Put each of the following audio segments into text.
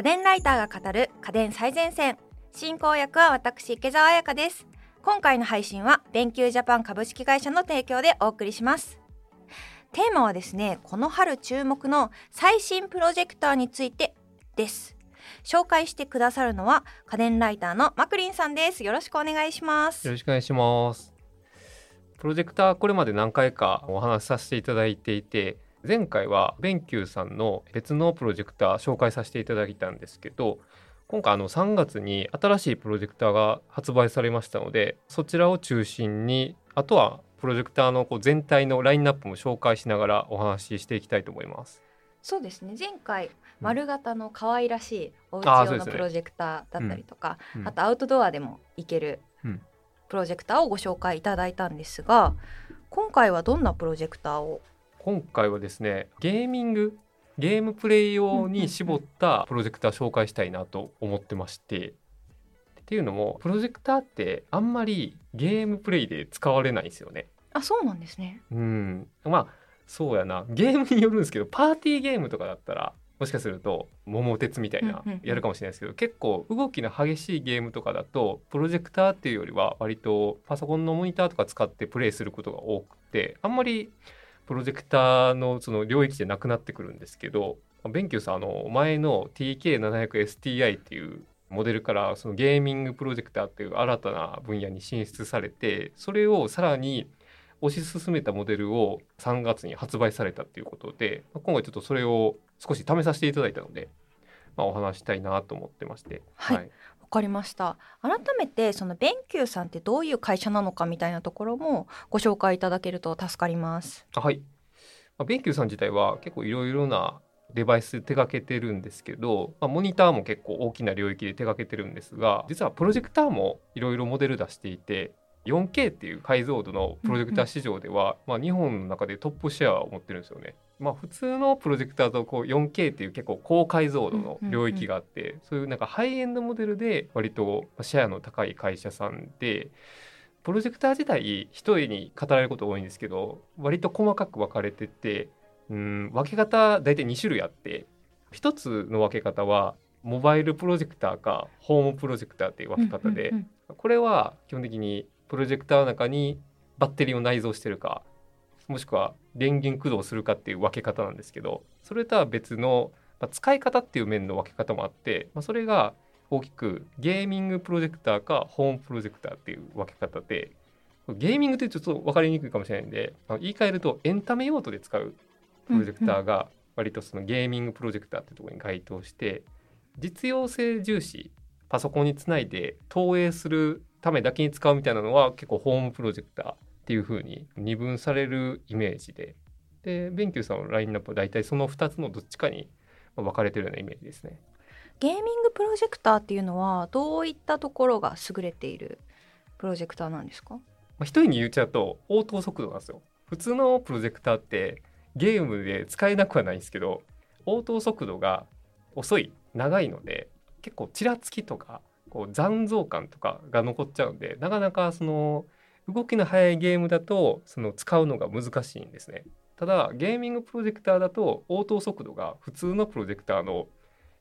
家電ライターが語る家電最前線。進行役は私池澤彩香です。今回の配信は電球ジャパン株式会社の提供でお送りします。テーマはですねこの春注目の最新プロジェクターについてです。紹介してくださるのは家電ライターのマクリンさんです。よろしくお願いします。よろしくお願いします。プロジェクターこれまで何回かお話しさせていただいていて前回はベンキューさんの別のプロジェクター紹介させていただいたんですけど今回あの3月に新しいプロジェクターが発売されましたのでそちらを中心にあとはプロジェクターのこう全体のラインナップも紹介しながらお話ししていきたいと思います。そうですね。前回丸型の可愛らしいお家用のプロジェクターだったりとかうん。あとアウトドアでもいけるうん。プロジェクターをご紹介いただいたんですが今回はどんなプロジェクターを今回はですねゲーミングゲームプレイ用に絞ったプロジェクター紹介したいなと思ってまして。っていうのもプロジェクターってあんまりゲームプレイで使われないんですよね。あそうなんですね。うん。まあそうやな。ゲームによるんですけどパーティーゲームとかだったらもしかすると桃鉄みたいなやるかもしれないですけど、結構動きの激しいゲームとかだとプロジェクターっていうよりは割とパソコンのモニターとか使ってプレイすることが多くてあんまりプロジェクターのその領域じゃなくなってくるんですけど BenQ さんあの前の TK700STI っていうモデルからそのゲーミングプロジェクターっていう新たな分野に進出されてそれをさらに推し進めたモデルを3月に発売されたっていうことでまあ今回ちょっとそれを少し試させていただいたので、まあ、お話したいなと思ってまして、はい。わかりました。改めてその BenQ さんってどういう会社なのかみたいなところもご紹介いただけると助かります。はい、まあ、ベンキューさん自体は結構いろいろなデバイス手掛けてるんですけど、まあ、モニターも結構大きな領域で手掛けてるんですが実はプロジェクターもいろいろモデル出していて 4K っていう解像度のプロジェクター市場では、まあ、日本の中でトップシェアを持ってるんですよね。まあ、普通のプロジェクターとこう 4K っていう結構高解像度の領域があって、そういうなんかハイエンドモデルで割とシェアの高い会社さんでプロジェクター自体一重に語られること多いんですけど割と細かく分かれててうん分け方大体2種類あって一つの分け方はモバイルプロジェクターかホームプロジェクターっていう分け方で、これは基本的にプロジェクターの中にバッテリーを内蔵してるかもしくは電源駆動するかっていう分け方なんですけどそれとは別の、まあ使い方っていう面の分け方もあって、まあ、それが大きくゲーミングプロジェクターかホームプロジェクターっていう分け方でゲーミングってちょっと分かりにくいかもしれないんで言い換えるとエンタメ用途で使うプロジェクターが割とそのゲーミングプロジェクターってところに該当して実用性重視パソコンにつないで投影するためだけに使うみたいなのは結構ホームプロジェクターっていう風に二分されるイメージでで BenQ さんのラインナップは大体その2つのどっちかにまあ分かれてるようなイメージですね。ゲーミングプロジェクターっていうのはどういったところが優れているプロジェクターなんですか？まあ、一人に言っちゃうと応答速度なんですよ。普通のプロジェクターってゲームで使えなくはないんですけど応答速度が遅い長いので結構ちらつきとかこう残像感とかが残っちゃうんでなかなかその動きの速いゲームだとその使うのが難しいんですね。ただゲーミングプロジェクターだと応答速度が普通のプロジェクターの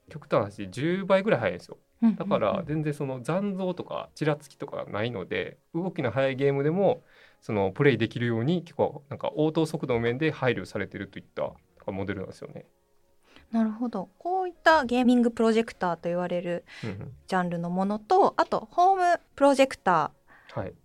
極端な話10倍ぐらい速いんですよ。だから全然その残像とかちらつきとかないので動きの速いゲームでもそのプレイできるように結構なんか応答速度の面で配慮されてるといったモデルなんですよね。なるほどこういったゲーミングプロジェクターと言われるジャンルのものとあとホームプロジェクタはい、ー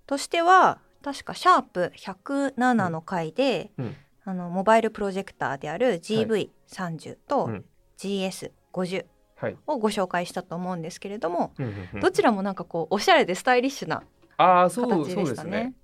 としては確かシャープ107の回で、うん。あのモバイルプロジェクターである GV30 とうん。GS50 はい。をご紹介したと思うんですけれども、どちらもなんかこうおしゃれでスタイリッシュな形でしたね。ね。。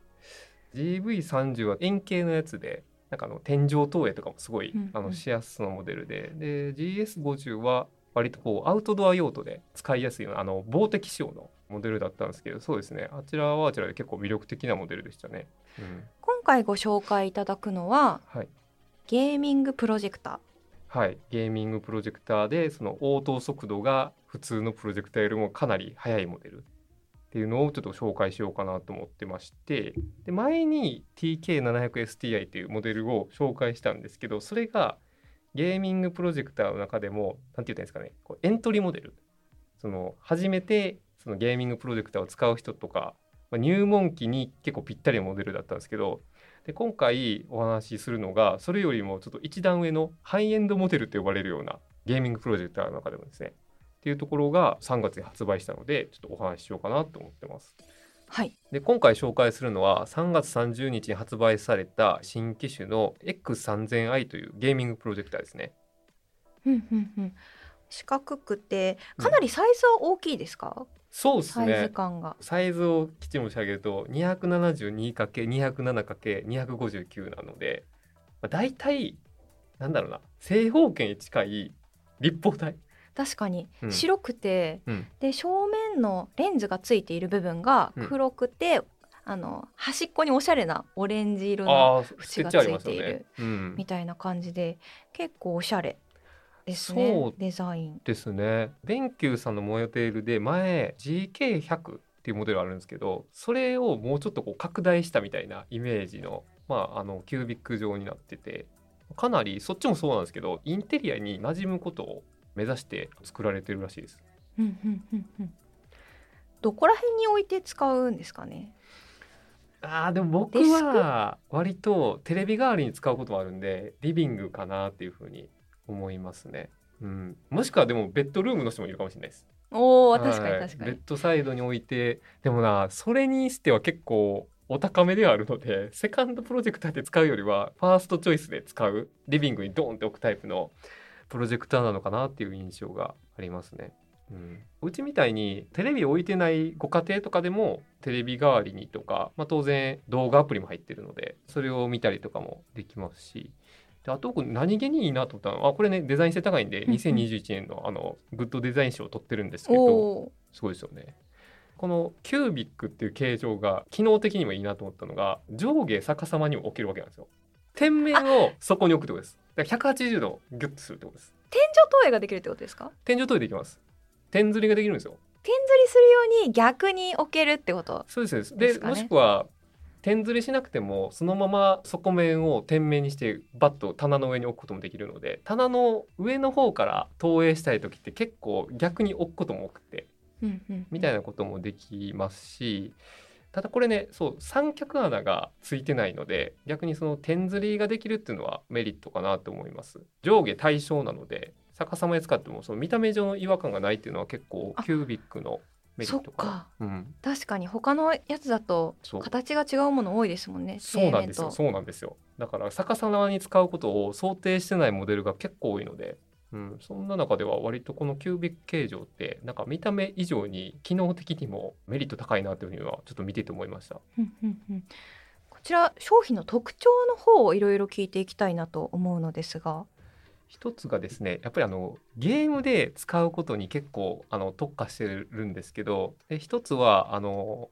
GV30 は円形のやつでなんかあの天井投影とかもすごい、うんうん。あのしやすそうなモデルで。で GS50 は割とこうアウトドア用途で使いやすいようなあの防滴仕様のモデルだったんですけどそうですね。あちらはあちらで結構魅力的なモデルでしたね。うん。今回ご紹介いただくのははい。ゲーミングプロジェクタはい、ゲーミングプロジェクターでその応答速度が普通のプロジェクターよりもかなり速いモデルっていうのをちょっと紹介しようかなと思ってましてで前に TK700STI というモデルを紹介したんですけどそれがゲーミングプロジェクターの中でも何て言ったらいいんですかね。こうエントリーモデル。その初めてそのゲーミングプロジェクターを使う人とか、まあ、入門期に結構ぴったりなモデルだったんですけどで今回お話しするのがそれよりもちょっと一段上のハイエンドモデルと呼ばれるようなゲーミングプロジェクターの中でもですねっていうところが3月に発売したのでちょっとお話ししようかなと思ってます。はいで今回紹介するのは3月30日に発売された新機種の X3000i というゲーミングプロジェクターですね。うんうんうん四角くてかなりサイズは大きいですか、そうですサイズね。感が。サイズをきちんと申し上げると 272×207×259 なので、まあ、大体なんだろうな正方形に近い立方体。確かに。うん。白くて、うん。で正面のレンズがついている部分がうん。黒くて、あの端っこにおしゃれなオレンジ色の縁がついているね。うん。みたいな感じで結構おしゃれですねそうデザイン。ですね。電球さんのモデルで前 GK100 っていうモデルあるんですけどそれをもうちょっとこう拡大したみたいなイメージの,、まあ、あのキュービック状になっててかなりそっちもそうなんですけどインテリアに馴染むことを目指して作られてるらしいです。うんうんうんうんどこら辺に置いて使うんですかね？あーでも僕は割とテレビ代わりに使うこともあるんでリビングかなっていうふうに思いますね。うん、もしくはでもベッドルームの人もいるかもしれないです。おお確かにはい確かに。ベッドサイドに置いてでもなそれにしては結構お高めではあるのでセカンドプロジェクターで使うよりはファーストチョイスで使うリビングにドーンって置くタイプのプロジェクターなのかなっていう印象がありますね。うん、うちみたいにテレビ置いてないご家庭とかでもテレビ代わりにとか、まあ、当然動画アプリも入ってるのでそれを見たりとかもできますしであと僕何気にいいなと思ったのはあこれねデザイン性高いんでうんうん2021年のあのグッドデザイン賞を取ってるんですけどすごいですよね。このキュービックっていう形状が機能的にもいいなと思ったのが上下逆さまにも置けるわけなんですよ。天面をそこに置くってことです。だから180度ギュッとするってことです。天井投影ができるってことですか？天井トイレできます。天釣りができるんですよ。点釣りするように逆に置けるってこと。そうですそうです。でもしくは天釣りしなくてもそのまま底面を天面にしてバッと棚の上に置くこともできるので棚の上の方から投影したい時って結構逆に置くことも多くてうんうんみたいなこともできますしただこれねそう三脚穴がついてないので逆にその点釣りができるっていうのはメリットかなと思います。上下対称なので逆さまで使ってもその見た目上の違和感がないっていうのは結構あキュービックのメリットかなそっか。うん、確かに他のやつだと形が違うもの多いですもんね。そうなんですよ。そうなんですよ。だから逆さまに使うことを想定してないモデルが結構多いのでうん、そんな中では割とこのキュービック形状ってなんか見た目以上に機能的にもメリット高いなというふうにはちょっと見てて思いました。うんうんうん。こちら商品の特徴の方をいろいろ聞いていきたいなと思うのですが。一つがですねやっぱりあのゲームで使うことに結構あの特化してるんですけどで一つはあの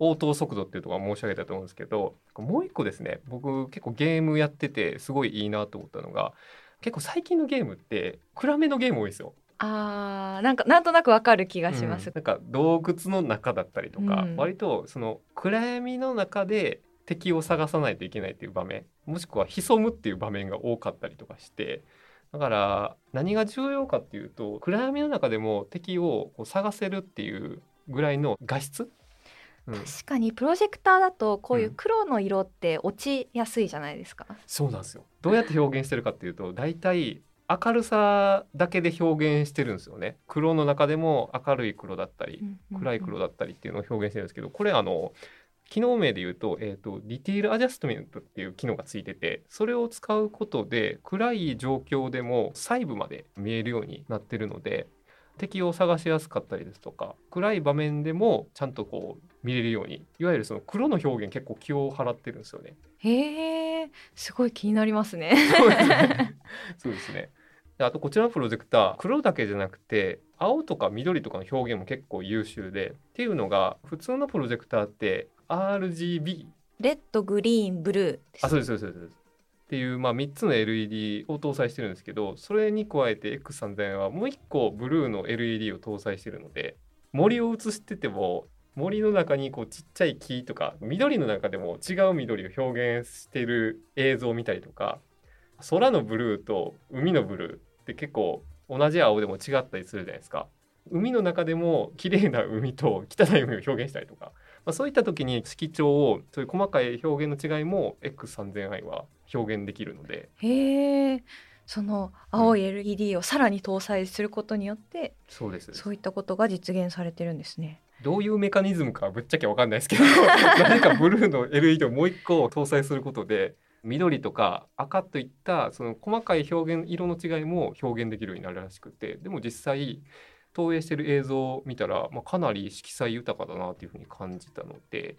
応答速度っていうところは申し上げたと思うんですけどもう一個ですね僕結構ゲームやっててすごいいいなと思ったのが結構最近のゲームって暗めのゲーム多いですよ。あーなんかなんとなくわかる気がします。うんなんか洞窟の中だったりとか、うん割とその暗闇の中で敵を探さないといけないっていう場面もしくは潜むっていう場面が多かったりとかしてだから何が重要かっていうと暗闇の中でも敵をこう探せるっていうぐらいの画質、うん、確かにプロジェクターだとこういううん。黒の色って落ちやすいじゃないですか。そうなんですよ。どうやって表現してるかっていうと 大体明るさだけで表現してるんですよね。黒の中でも明るい黒だったり暗い黒だ。だったりっていうのを表現してるんですけどこれあの機能名で言うと,、えー、とディティールアジャストメントっていう機能がついててそれを使うことで暗い状況でも細部まで見えるようになってるので敵を探しやすかったりですとか暗い場面でもちゃんとこう見れるようにいわゆるその黒の表現結構気を払ってるんですよね。へえ、すごい気になりますね。そうですね。そうですね。であとこちらのプロジェクター黒だけじゃなくて青とか緑とかの表現も結構優秀でっていうのが普通のプロジェクターって RGB レッド、グリーン、ブルーです。あそうですそうですそうですっていう、まあ、3つの LED を搭載してるんですけどそれに加えて X3000 はもう1個ブルーの LED を搭載してるので森を映してても森の中にこうちっちゃい木とか緑の中でも違う緑を表現してる映像を見たりとか空のブルーと海のブルーって結構同じ青でも違ったりするじゃないですか。海の中でも綺麗な海と汚い海を表現したりとか、まあ、そういった時に色調をそういう細かい表現の違いも X3000i は表現できるので。へえ。その青い LED をさらに搭載することによって、そうです。そういったことが実現されてるんですね。どういうメカニズムかはぶっちゃけわかんないですけど 何かブルーの LED をもう一個搭載することで緑とか赤といったその細かい表現色の違いも表現できるようになるらしくてでも実際投影してる映像を見たら、まあ、かなり色彩豊かだなというふうに感じたので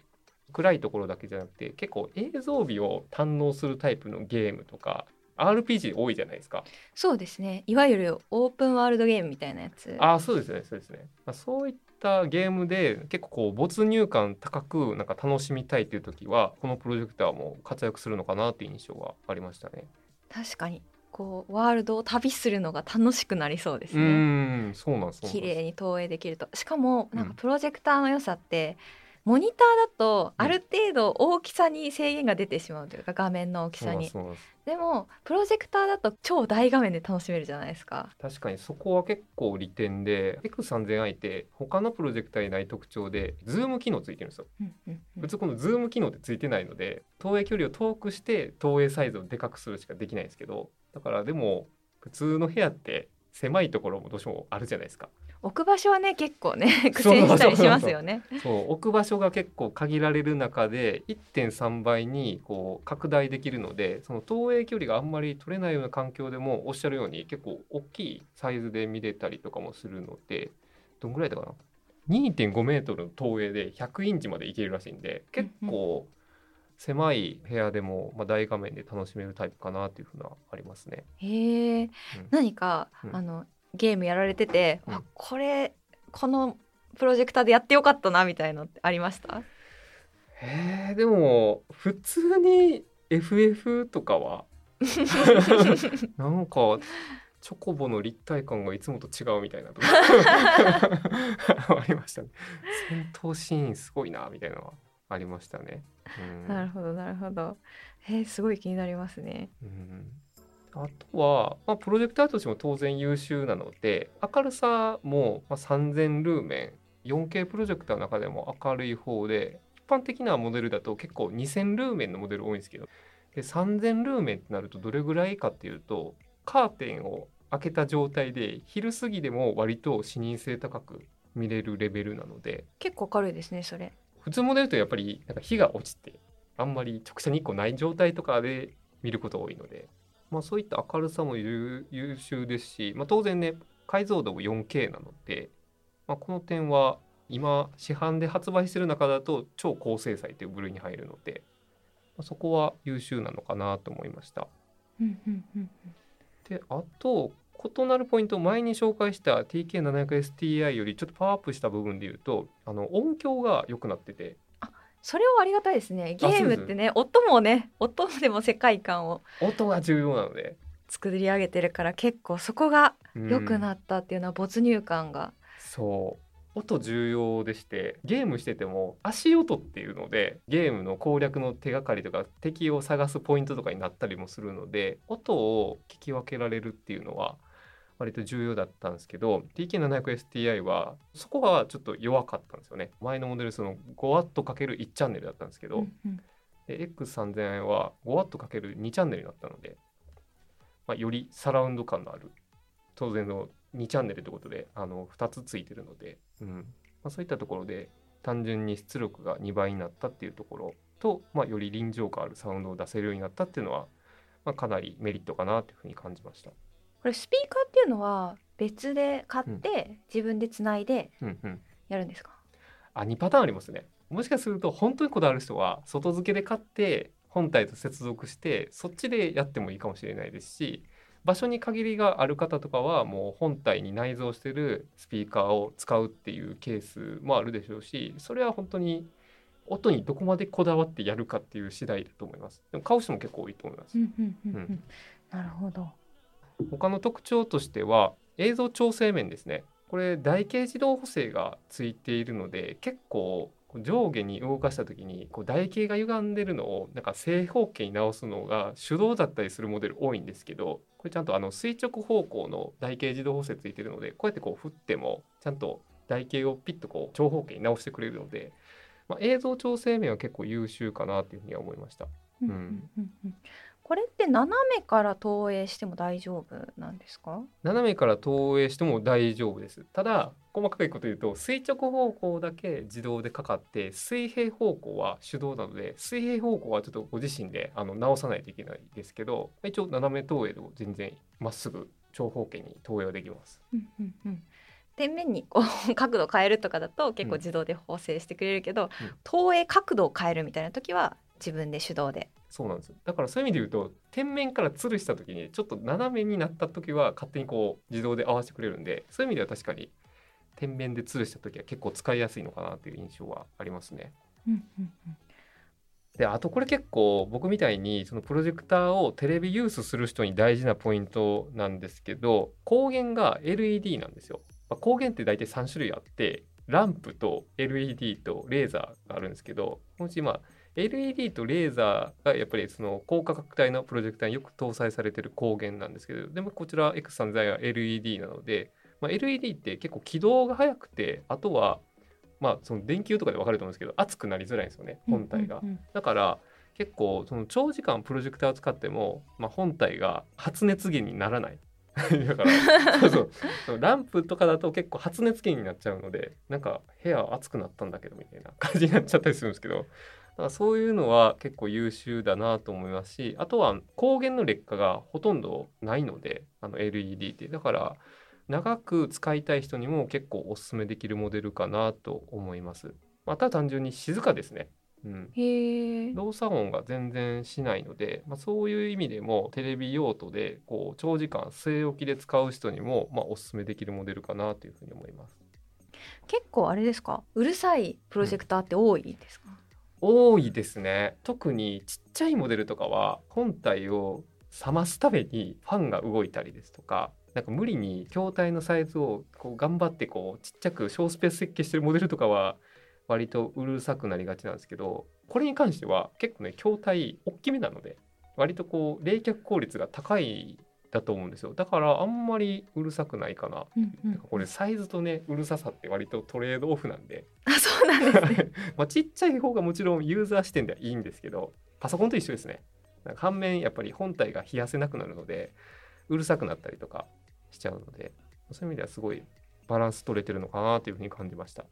暗いところだけじゃなくて結構映像美を堪能するタイプのゲームとか RPG 多いじゃないですか。そうですねいわゆるオープンワールドゲームみたいなやつあそうですねそうですね、まあ、そういったゲームで結構こう没入感高くなんか楽しみたいっていう時はこのプロジェクターも活躍するのかなっていう印象がありましたね。確かにこうワールドを旅するのが楽しくなりそうですうね。うなんですそうなんです。綺麗に投影できると。しかもなんかうん。プロジェクターの良さって、モニターだとある程度大きさに制限が出てしまうというか画面の大きさに。でもプロジェクターだと超大画面で楽しめるじゃないですか。確かにそこは結構利点で X3000i って他のプロジェクターにない特徴でズーム機能ついてるんですよ。うんうんうん。普通このズーム機能ってついてないので投影距離を遠くして投影サイズをでかくするしかできないんですけどだからでも普通の部屋って狭いところもどうしてもあるじゃないですか。置く場所はね結構ね 苦戦したりしますよね。そう置く場所が結構限られる中で1.3倍にこう拡大できるのでその投影距離があんまり取れないような環境でもおっしゃるように結構大きいサイズで見れたりとかもするのでどんぐらいだかな？2.5メートルの投影で100インチまでいけるらしいんで結構狭い部屋でも、まあ、大画面で楽しめるタイプかなっていうふうなありますね。へえ、何か、うん。あのゲームやられてて、うん。あこれこのプロジェクターでやってよかったなみたいのってありました？へえでも普通に FF とかは なんかチョコボの立体感がいつもと違うみたいなとか ありましたね。戦闘シーンすごいなみたいなのはありましたね。うん。なるほどなるほど。えー、すごい気になりますね。うん。あとは、まあ、プロジェクターとしても当然優秀なので明るさも、まあ、3000ルーメン 4K プロジェクターの中でも明るい方で一般的なモデルだと結構2000ルーメンのモデル多いんですけどで3000ルーメンってなるとどれぐらいかっていうとカーテンを開けた状態で昼過ぎでも割と視認性高く見れるレベルなので。結構明るいですねそれ普通モデルとやっぱりなんか日が落ちてあんまり直射日光ない状態とかで見ること多いので、まあ、そういった明るさも優優秀ですし、まあ、当然ね解像度も 4K なので、まあ、この点は今市販で発売してる中だと超高精細という部類に入るので、まあ、そこは優秀なのかなと思いました。であと異なるポイント前に紹介した TK700STI よりちょっとパワーアップした部分で言うとあの音響が良くなってて。それはありがたいですね。ゲームってね音もね音でも世界観を音が重要なので。作り上げてるから結構そこが良くうんなったっていうのは没入感が、そう。音重要でしてゲームしてても足音っていうのでゲームの攻略の手がかりとか敵を探すポイントとかになったりもするので音を聞き分けられるっていうのは割と重要だったんですけど TK700STI はそこがちょっと弱かったんですよね。前のモデルその 5W×1 チャンネルだったんですけど、うんうん。で X3000 は 5W×2 チャンネルになったので、まあ、よりサラウンド感のある当然の2チャンネルということであの2つついてるので、うん。まあ、そういったところで単純に出力が2倍になったっていうところと、まあ、より臨場感あるサウンドを出せるようになったっていうのは、まあ、かなりメリットかなというふうに感じました。これスピーカーっていうのは別で買って、自分でつないでうんうん。やるんですか？あ2パターンありますね。もしかすると本当にこだわる人は外付けで買って本体と接続してそっちでやってもいいかもしれないですし場所に限りがある方とかはもう本体に内蔵してるスピーカーを使うっていうケースもあるでしょうしそれは本当に音にどこまでこだわってやるかっていう次第だと思います。でも買う人も結構多いと思います。うんうんうんうん。うん。なるほど他の特徴としては映像調整面ですねこれ台形自動補正がついているので結構上下に動かした時にこう台形が歪んでるのをなんか正方形に直すのが手動だったりするモデル多いんですけどこれちゃんとあの垂直方向の台形自動補正ついてるのでこうやってこう振ってもちゃんと台形をピッとこう長方形に直してくれるので、まあ、映像調整面は結構優秀かなというふうには思いました。うんこれって斜めから投影しても大丈夫なんですか？斜めから投影しても大丈夫です。ただ細かいこと言うと垂直方向だけ自動でかかって水平方向は手動なので水平方向はちょっとご自身であの直さないといけないですけど一応斜め投影でも全然まっすぐ長方形に投影はできます。うんうんうん。天面にこう角度変えるとかだと結構自動で補正してくれるけど、うん。投影角度を変えるみたいな時は自分で手動でそうなんですだからそういう意味で言うと天面から吊るした時にちょっと斜めになった時は勝手にこう自動で合わせてくれるんでそういう意味では確かに天面で吊るした時は結構使いやすいのかなという印象はありますね。うんうんであとこれ結構僕みたいにそのプロジェクターをテレビユースする人に大事なポイントなんですけど光源が LED なんですよ。まあ、光源って大体3種類あってランプと LED とレーザーがあるんですけどこのうちまあ LED とレーザーがやっぱりその高価格帯のプロジェクターによく搭載されてる光源なんですけどでもこちら X3000 は LED なので、まあ、LED って結構起動が速くてあとはまあその電球とかで分かると思うんですけど熱くなりづらいんですよね本体が。だから結構その長時間プロジェクターを使っても、まあ、本体が発熱源にならない。だからそうそう。そうランプとかだと結構発熱源になっちゃうのでなんか部屋熱くなったんだけどみたいな感じになっちゃったりするんですけどだからそういうのは結構優秀だなと思いますしあとは光源の劣化がほとんどないのであの LED ってだから長く使いたい人にも結構おすすめできるモデルかなと思います。また単純に静かですね。うん、動作音が全然しないので、まあ、そういう意味でもテレビ用途でこう長時間据え置きで使う人にも、まあ、おすすめできるモデルかなというふうに思います。結構あれですか？うるさいプロジェクターって多いですか、多いですね。特にちっちゃいモデルとかは本体を冷ますためにファンが動いたりですとかなんか無理に筐体のサイズをこう頑張ってこうちっちゃく小スペース設計してるモデルとかは割とうるさくなりがちなんですけどこれに関しては結構ね筐体大きめなので割とこう冷却効率が高いだと思うんですよ。だからあんまりうるさくないかな。うんうん。なんかこれサイズとねうるささって割とトレードオフなんで。あそうなんですね。まあちっちゃい方がもちろんユーザー視点ではいいんですけどパソコンと一緒ですね。なんか反面やっぱり本体が冷やせなくなるのでうるさくなったりとかしちゃうのでそういう意味ではすごいバランス取れてるのかなというふうに感じました。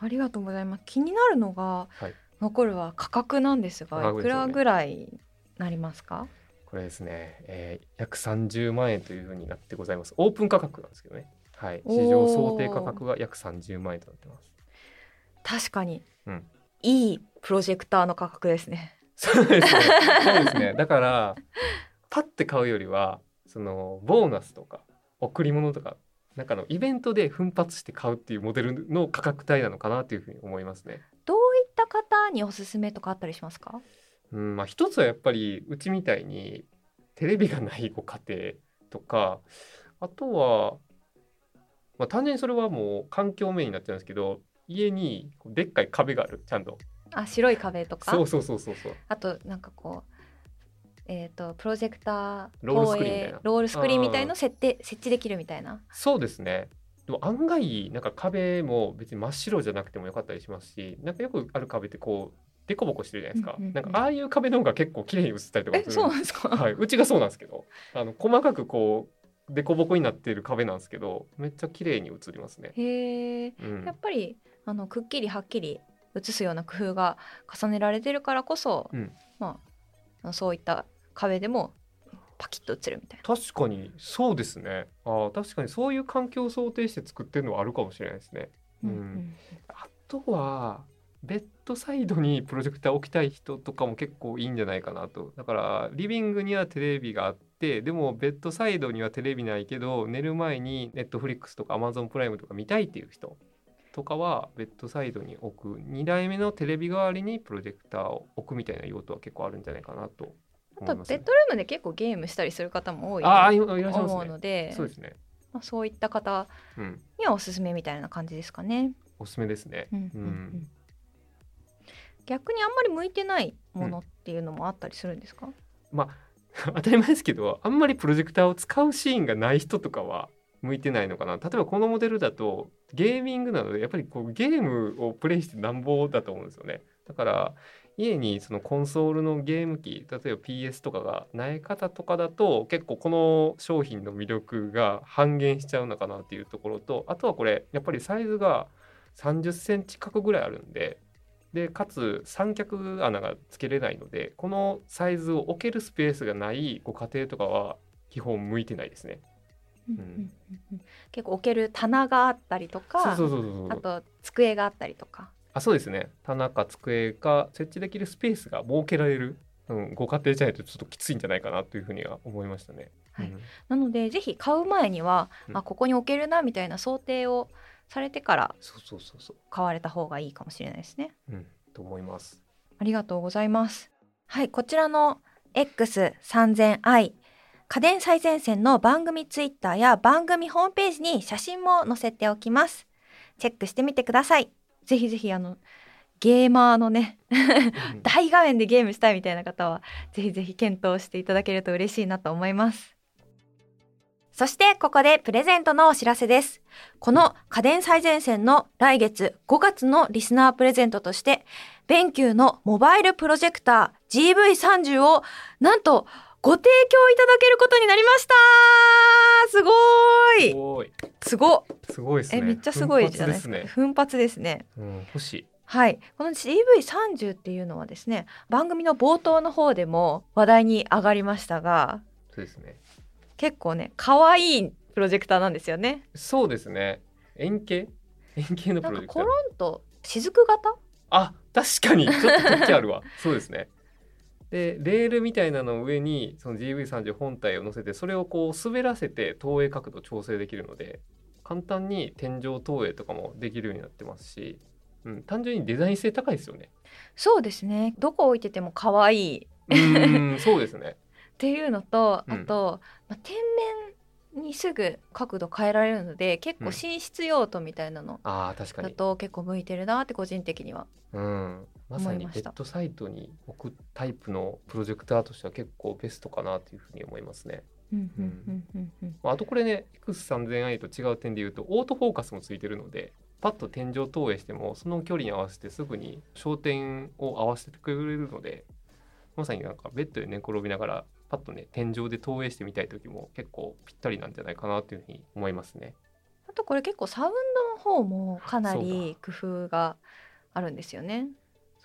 ありがとうございます。気になるのがはい。残るは価格なんですが、いくらぐらいなりますか？これですね、えー約30万円というふうになってございます。オープン価格なんですけどね。はい。市場想定価格が約30万円となってます。確かに、うん。いいプロジェクターの価格ですね。そうですね。そうですね。だからパッて買うよりはそのボーナスとか贈り物とかなんかのイベントで奮発して買うっていうモデルの価格帯なのかなというふうに思いますね。どういった方におすすめとかあったりしますか？うん、まあ一つはやっぱりうちみたいにテレビがないご家庭とかあとは、まあ、単純にそれはもう環境面になっちゃうんですけど家にでっかい壁があるちゃんと。あ白い壁とか？そうそうそうそうそう。あとなんかこうえっ、とプロジェクターロールスクリーンみたいな。ロールスクリーンみたいの設定設置できるみたいな。そうですね。でも案外なんか壁も別に真っ白じゃなくてもよかったりしますしなんかよくある壁ってこうデコボコしてるじゃないですか、うんうんうん。なんかああいう壁の方が結構綺麗に映ったりとかえする。そうなんですか、はい、うちがそうなんですけど。あの細かくこうデコボコになっている壁なんですけどめっちゃ綺麗に映りますね。へえ。うん。やっぱりあのくっきりはっきり映すような工夫が重ねられてるからこそ、うん。まあそういった壁でもパキッと映るみたいな。確かにそうですね。あー確かにそういう環境を想定して作ってるのはあるかもしれないですね。うん。あとはベッドサイドにプロジェクター置きたい人とかも結構いいんじゃないかなとだからリビングにはテレビがあってでもベッドサイドにはテレビないけど寝る前にネットフリックスとかアマゾンプライムとか見たいっていう人とかはベッドサイドに置く2台目のテレビ代わりにプロジェクターを置くみたいな用途は結構あるんじゃないかなとあと思います、ね。ベッドルームで結構ゲームしたりする方も多いと思う。のでそうですね。まあ、そういった方うん、にはおすすめみたいな感じですかね。おすすめですね。うんうんうん逆にあんまり向いてないものっていうのもあったりするんですか、まあ 当たり前ですけどあんまりプロジェクターを使うシーンがない人とかは向いてないのかな。例えばこのモデルだとゲーミングなのでやっぱりこうゲームをプレイしてなんぼだと思うんですよね。だから家にそのコンソールのゲーム機例えば PS とかがない方とかだと結構この商品の魅力が半減しちゃうのかなっていうところとあとはこれやっぱりサイズが30センチ角ぐらいあるんででかつ三脚穴がつけれないのでこのサイズを置けるスペースがないご家庭とかは基本向いてないですね。うん結構置ける棚があったりとかあと机があったりとか。あそうですね。棚か机か設置できるスペースが設けられる、うん、ご家庭じゃないとちょっときついんじゃないかなというふうには思いましたね。はい。うん。なのでぜひ買う前には、うん。あここに置けるなみたいな想定をされてから買われた方がいいかもしれないですね。う、うん、と思います。ありがとうございます。はい、こちらの X3000i 家電最前線の番組ツイッターや番組ホームページに写真も載せておきます。チェックしてみてください。ぜひぜひあのゲーマーのねうん 大画面でゲームしたいみたいな方はぜひぜひ検討していただけると嬉しいなと思います。そしてここでプレゼントのお知らせです。この家電最前線の来月5月のリスナープレゼントとして、ベンキューのモバイルプロジェクター GV30 をなんとご提供いただけることになりましたすごーいすごいすごっすごいですね。え、めっちゃすごいじゃないですか。奮発ですね。すね。うん、欲しい。はい。この CV30 っていうのはですね、番組の冒頭の方でも話題に上がりましたが、そうですね。結構ね、可愛いプロジェクターなんですよね。そうですね。円形？円形のプロジェクター。コロンと雫型？あ確かに。ちょっと突起あるわ。そうですね。でレールみたいなの上にその GV30 本体を乗せてそれをこう滑らせて投影角度調整できるので簡単に天井投影とかもできるようになってますし、うん、単純にデザイン性高いですよね。そうですね。どこ置いてても可愛い。っうーんそうですねていうのと、うん。あと、まあ、天面にすぐ角度変えられるので、結構うん。寝室用途みたいなのあー確かに。だと結構向いてるなって個人的には。うん。まさにベッドサイトに置くタイプのプロジェクターとしては結構ベストかなというふうに思いますね。うんうんうんうんうん。まああとこれね X3000i と違う点で言うとオートフォーカスもついてるのでパッと天井投影してもその距離に合わせてすぐに焦点を合わせてくれるのでまさになんかベッドで寝転びながらパッとね天井で投影してみたい時も結構ぴったりなんじゃないかなというふうに思いますね。あとこれ結構サウンドの方もかなり工夫があるんですよね。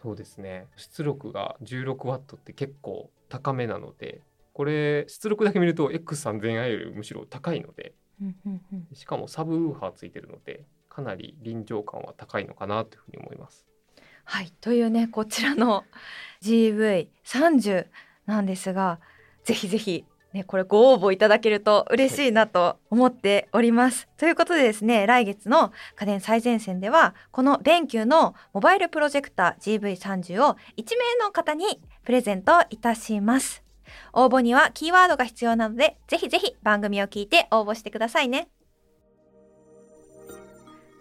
そうですね出力が 16W って結構高めなのでこれ出力だけ見ると X3000i よりむしろ高いのでしかもサブウーファーついてるのでかなり臨場感は高いのかなというふうに思います。はいというねこちらの GV30 なんですがぜひぜひねこれご応募いただけると嬉しいなと思っております。ということでですね来月の家電最前線ではこのベンキューのモバイルプロジェクター GV30 を1名の方にプレゼントいたします。応募にはキーワードが必要なのでぜひぜひ番組を聞いて応募してくださいね。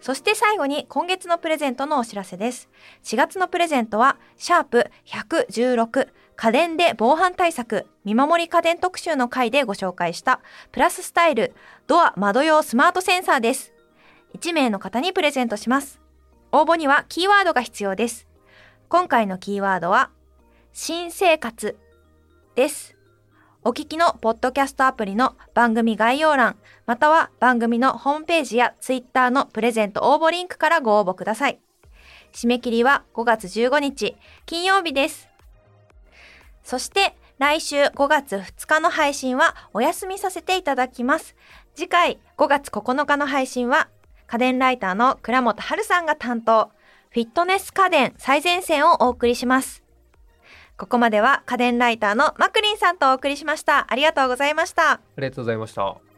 そして最後に今月のプレゼントのお知らせです。4月のプレゼントは、シャープ116家電で防犯対策見守り家電特集の回でご紹介したプラススタイルドア窓用スマートセンサーです。1名の方にプレゼントします。応募にはキーワードが必要です。今回のキーワードは、新生活です。お聞きのポッドキャストアプリの番組概要欄、または番組のホームページやツイッターのプレゼント応募リンクからご応募ください。締め切りは5月15日金曜日です。そして来週5月2日の配信はお休みさせていただきます。次回5月9日の配信は家電ライターの倉本春さんが担当、フィットネス家電最前線をお送りします。ここまでは家電ライターのマクリンさんとお送りしました。ありがとうございました。ありがとうございました。